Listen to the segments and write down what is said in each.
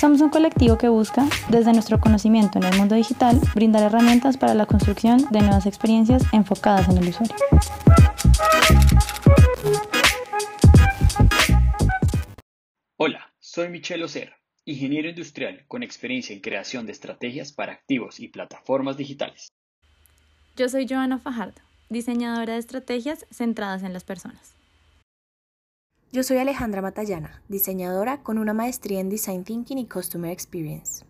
Somos un colectivo que busca, desde nuestro conocimiento en el mundo digital, brindar herramientas para la construcción de nuevas experiencias enfocadas en el usuario. Hola, soy Michelle Ocer, ingeniero industrial con experiencia en creación de estrategias para activos y plataformas digitales. Yo soy Joana Fajardo, diseñadora de estrategias centradas en las personas. Yo soy Alejandra Matallana, diseñadora con una maestría en Design Thinking y Customer Experience.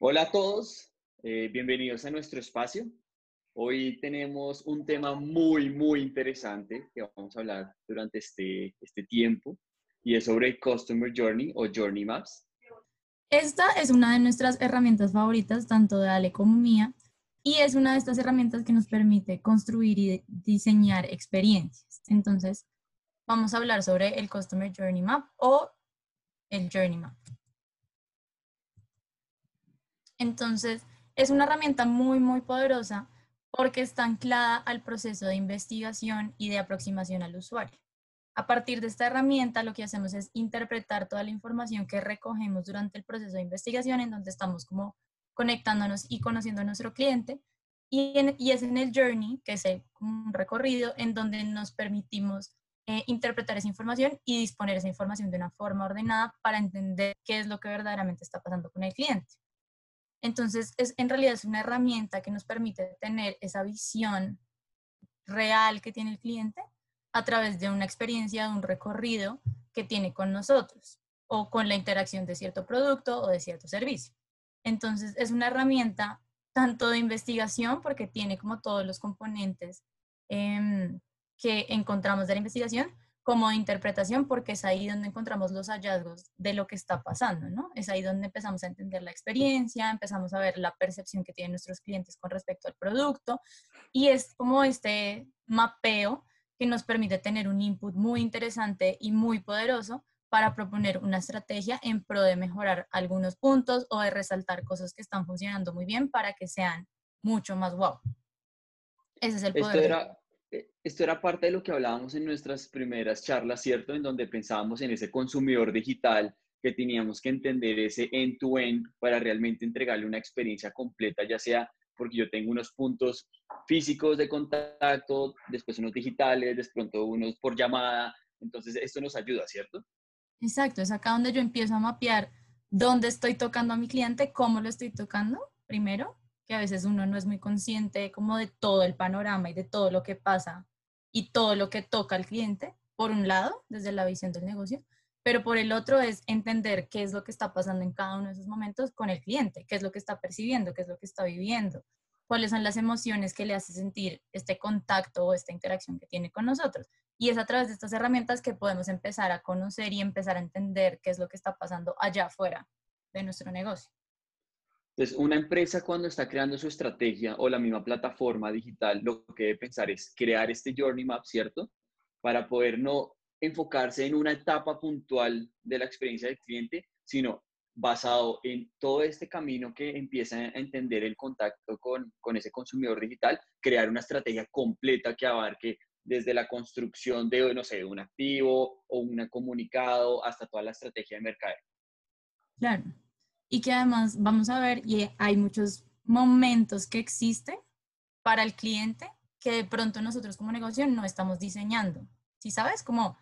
Hola a todos, eh, bienvenidos a nuestro espacio. Hoy tenemos un tema muy, muy interesante que vamos a hablar durante este, este tiempo y es sobre Customer Journey o Journey Maps. Esta es una de nuestras herramientas favoritas, tanto de Ale como mía, y es una de estas herramientas que nos permite construir y diseñar experiencias. Entonces, vamos a hablar sobre el Customer Journey Map o el Journey Map. Entonces, es una herramienta muy, muy poderosa porque está anclada al proceso de investigación y de aproximación al usuario. A partir de esta herramienta, lo que hacemos es interpretar toda la información que recogemos durante el proceso de investigación, en donde estamos como conectándonos y conociendo a nuestro cliente. Y, y es en el journey, que es un recorrido, en donde nos permitimos eh, interpretar esa información y disponer esa información de una forma ordenada para entender qué es lo que verdaderamente está pasando con el cliente. Entonces, es, en realidad es una herramienta que nos permite tener esa visión real que tiene el cliente a través de una experiencia, de un recorrido que tiene con nosotros o con la interacción de cierto producto o de cierto servicio. Entonces, es una herramienta tanto de investigación porque tiene como todos los componentes eh, que encontramos de la investigación como de interpretación, porque es ahí donde encontramos los hallazgos de lo que está pasando, ¿no? Es ahí donde empezamos a entender la experiencia, empezamos a ver la percepción que tienen nuestros clientes con respecto al producto, y es como este mapeo que nos permite tener un input muy interesante y muy poderoso para proponer una estrategia en pro de mejorar algunos puntos o de resaltar cosas que están funcionando muy bien para que sean mucho más wow. Ese es el poder. Eh, esto era parte de lo que hablábamos en nuestras primeras charlas, ¿cierto? En donde pensábamos en ese consumidor digital que teníamos que entender ese end-to-end para realmente entregarle una experiencia completa, ya sea porque yo tengo unos puntos físicos de contacto, después unos digitales, de pronto unos por llamada. Entonces, esto nos ayuda, ¿cierto? Exacto, es acá donde yo empiezo a mapear dónde estoy tocando a mi cliente, cómo lo estoy tocando primero, que a veces uno no es muy consciente como de todo el panorama y de todo lo que pasa y todo lo que toca al cliente, por un lado, desde la visión del negocio, pero por el otro es entender qué es lo que está pasando en cada uno de esos momentos con el cliente, qué es lo que está percibiendo, qué es lo que está viviendo, cuáles son las emociones que le hace sentir este contacto o esta interacción que tiene con nosotros. Y es a través de estas herramientas que podemos empezar a conocer y empezar a entender qué es lo que está pasando allá afuera de nuestro negocio. Entonces, una empresa cuando está creando su estrategia o la misma plataforma digital, lo que debe pensar es crear este journey map, ¿cierto? Para poder no enfocarse en una etapa puntual de la experiencia del cliente, sino basado en todo este camino que empieza a entender el contacto con, con ese consumidor digital, crear una estrategia completa que abarque desde la construcción de, no sé, un activo o un comunicado hasta toda la estrategia de mercado. Claro y que además vamos a ver, y hay muchos momentos que existen para el cliente que de pronto nosotros como negocio no estamos diseñando. Si sabes? Como,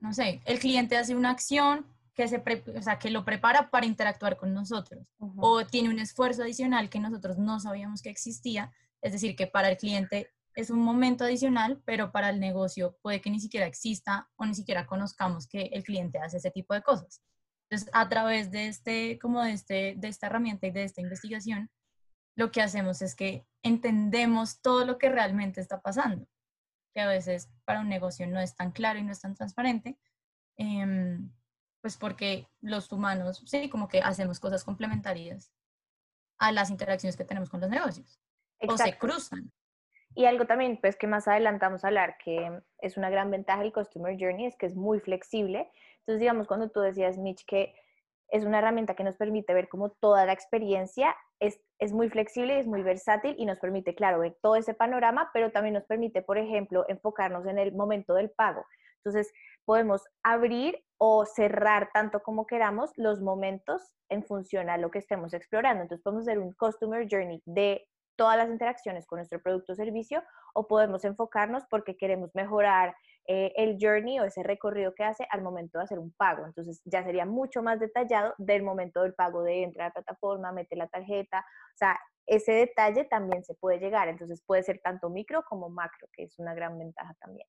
no sé, el cliente hace una acción que, se o sea, que lo prepara para interactuar con nosotros o tiene un esfuerzo adicional que nosotros no sabíamos que existía. Es decir, que para el cliente es un momento adicional, pero para el negocio puede que ni siquiera exista o ni siquiera conozcamos que el cliente hace ese tipo de cosas. Entonces, a través de, este, como de, este, de esta herramienta y de esta investigación, lo que hacemos es que entendemos todo lo que realmente está pasando, que a veces para un negocio no es tan claro y no es tan transparente, em, pues porque los humanos, sí, como que hacemos cosas complementarias a las interacciones que tenemos con los negocios, o se cruzan. Y algo también, pues que más adelante vamos a hablar, que es una gran ventaja del Customer Journey, es que es muy flexible entonces, digamos, cuando tú decías, Mitch, que es una herramienta que nos permite ver como toda la experiencia es, es muy flexible, es muy versátil y nos permite, claro, ver todo ese panorama, pero también nos permite, por ejemplo, enfocarnos en el momento del pago. Entonces, podemos abrir o cerrar tanto como queramos los momentos en función a lo que estemos explorando. Entonces, podemos hacer un Customer Journey de todas las interacciones con nuestro producto o servicio o podemos enfocarnos porque queremos mejorar eh, el journey o ese recorrido que hace al momento de hacer un pago. Entonces ya sería mucho más detallado del momento del pago de entrar a la plataforma, meter la tarjeta. O sea, ese detalle también se puede llegar. Entonces puede ser tanto micro como macro, que es una gran ventaja también.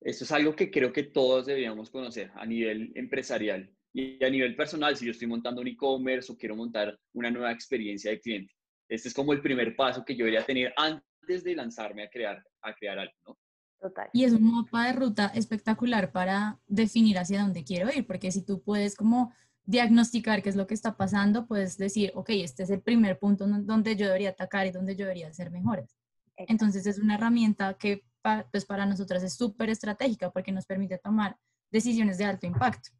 Esto es algo que creo que todos deberíamos conocer a nivel empresarial y a nivel personal. Si yo estoy montando un e-commerce o quiero montar una nueva experiencia de cliente, este es como el primer paso que yo debería tener antes de lanzarme a crear, a crear algo, ¿no? Total. Y es un mapa de ruta espectacular para definir hacia dónde quiero ir, porque si tú puedes como diagnosticar qué es lo que está pasando, puedes decir, ok, este es el primer punto donde yo debería atacar y donde yo debería hacer mejores. Entonces es una herramienta que pues para nosotras es súper estratégica porque nos permite tomar decisiones de alto impacto.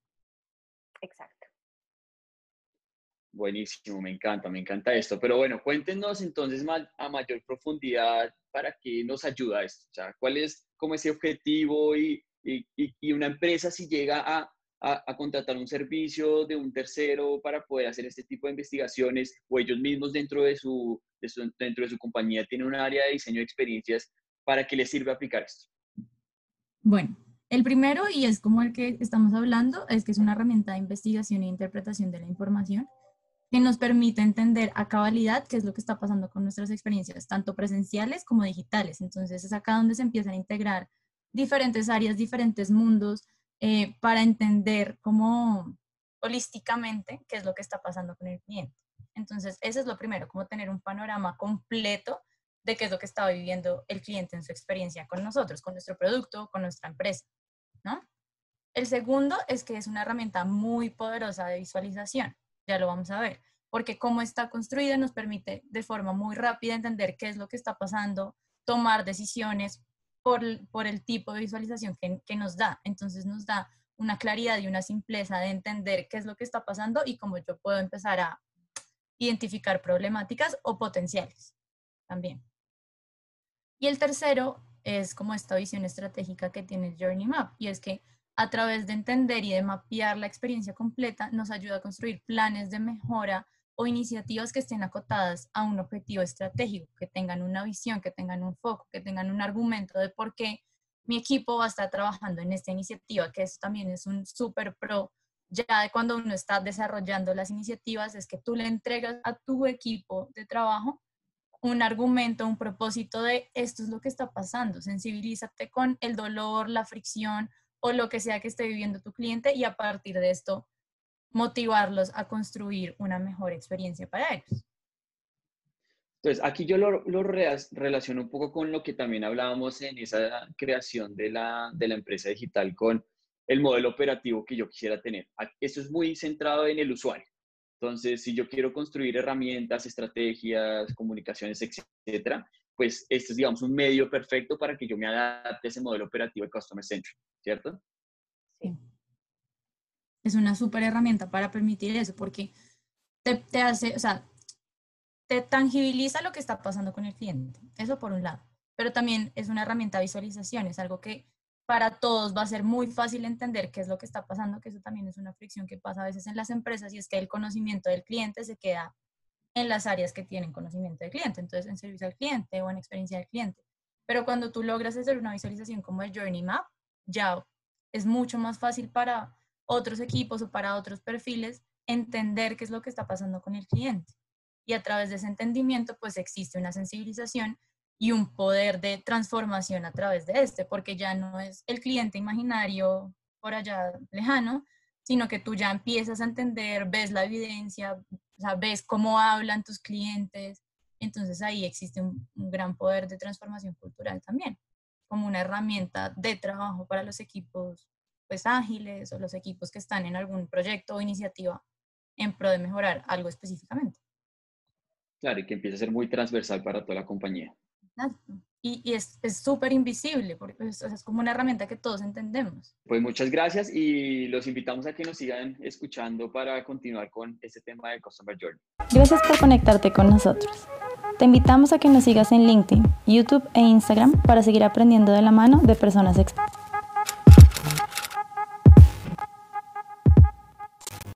Exacto. Buenísimo, me encanta, me encanta esto. Pero bueno, cuéntenos entonces a mayor profundidad para qué nos ayuda esto. O sea, cuál es como ese objetivo y, y, y una empresa si llega a, a, contratar un servicio de un tercero para poder hacer este tipo de investigaciones o ellos mismos dentro de su, dentro de su compañía tienen un área de diseño de experiencias para que les sirva aplicar esto. Bueno, el primero, y es como el que estamos hablando, es que es una herramienta de investigación e interpretación de la información que nos permite entender a cabalidad qué es lo que está pasando con nuestras experiencias, tanto presenciales como digitales. Entonces es acá donde se empiezan a integrar diferentes áreas, diferentes mundos, eh, para entender cómo holísticamente qué es lo que está pasando con el cliente. Entonces, eso es lo primero, como tener un panorama completo de qué es lo que está viviendo el cliente en su experiencia con nosotros, con nuestro producto, con nuestra empresa, ¿no? El segundo es que es una herramienta muy poderosa de visualización ya lo vamos a ver, porque cómo está construida nos permite de forma muy rápida entender qué es lo que está pasando, tomar decisiones por, por el tipo de visualización que, que nos da. Entonces nos da una claridad y una simpleza de entender qué es lo que está pasando y cómo yo puedo empezar a identificar problemáticas o potenciales también. Y el tercero es como esta visión estratégica que tiene el Journey Map, y es que a través de entender y de mapear la experiencia completa, nos ayuda a construir planes de mejora o iniciativas que estén acotadas a un objetivo estratégico, que tengan una visión, que tengan un foco, que tengan un argumento de por qué mi equipo va a estar trabajando en esta iniciativa, que eso también es un súper pro. Ya de cuando uno está desarrollando las iniciativas, es que tú le entregas a tu equipo de trabajo un argumento, un propósito de esto es lo que está pasando, sensibilízate con el dolor, la fricción o lo que sea que esté viviendo tu cliente y a partir de esto motivarlos a construir una mejor experiencia para ellos. Entonces, aquí yo lo, lo relaciono un poco con lo que también hablábamos en esa creación de la, de la empresa digital con el modelo operativo que yo quisiera tener. Esto es muy centrado en el usuario. Entonces, si yo quiero construir herramientas, estrategias, comunicaciones, etcétera, pues este es, digamos, un medio perfecto para que yo me adapte a ese modelo operativo de Customer Centric, ¿cierto? Sí. Es una súper herramienta para permitir eso, porque te, te, hace, o sea, te tangibiliza lo que está pasando con el cliente. Eso por un lado. Pero también es una herramienta de visualización, es algo que para todos va a ser muy fácil entender qué es lo que está pasando, que eso también es una fricción que pasa a veces en las empresas y es que el conocimiento del cliente se queda en las áreas que tienen conocimiento del cliente, entonces en servicio al cliente o en experiencia del cliente. Pero cuando tú logras hacer una visualización como el Journey Map, ya es mucho más fácil para otros equipos o para otros perfiles entender qué es lo que está pasando con el cliente. Y a través de ese entendimiento, pues existe una sensibilización y un poder de transformación a través de este, porque ya no es el cliente imaginario por allá lejano, sino que tú ya empiezas a entender, ves la evidencia, ves cómo hablan tus clientes. Entonces ahí existe un, gran poder de transformación cultural también, como una herramienta de trabajo para los equipos pues ágiles o los equipos que están en algún proyecto o iniciativa en pro de mejorar algo específicamente. Claro, y que empieza a ser muy transversal para toda la compañía. Exacto. Y es súper invisible, porque es, es, como una herramienta que todos entendemos. Pues muchas gracias y los invitamos a que nos sigan escuchando para continuar con este tema de Customer Journey. Gracias por conectarte con nosotros. Te invitamos a que nos sigas en LinkedIn, YouTube e Instagram para seguir aprendiendo de la mano de personas expertas.